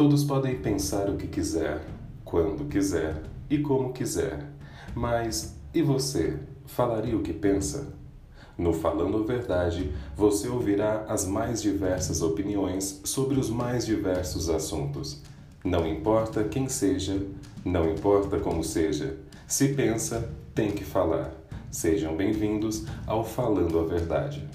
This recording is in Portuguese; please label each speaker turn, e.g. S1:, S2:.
S1: Todos podem pensar o que quiser, quando quiser e como quiser. Mas e você? Falaria o que pensa? No Falando a Verdade, você ouvirá as mais diversas opiniões sobre os mais diversos assuntos. Não importa quem seja, não importa como seja, se pensa, tem que falar. Sejam bem-vindos ao Falando a Verdade.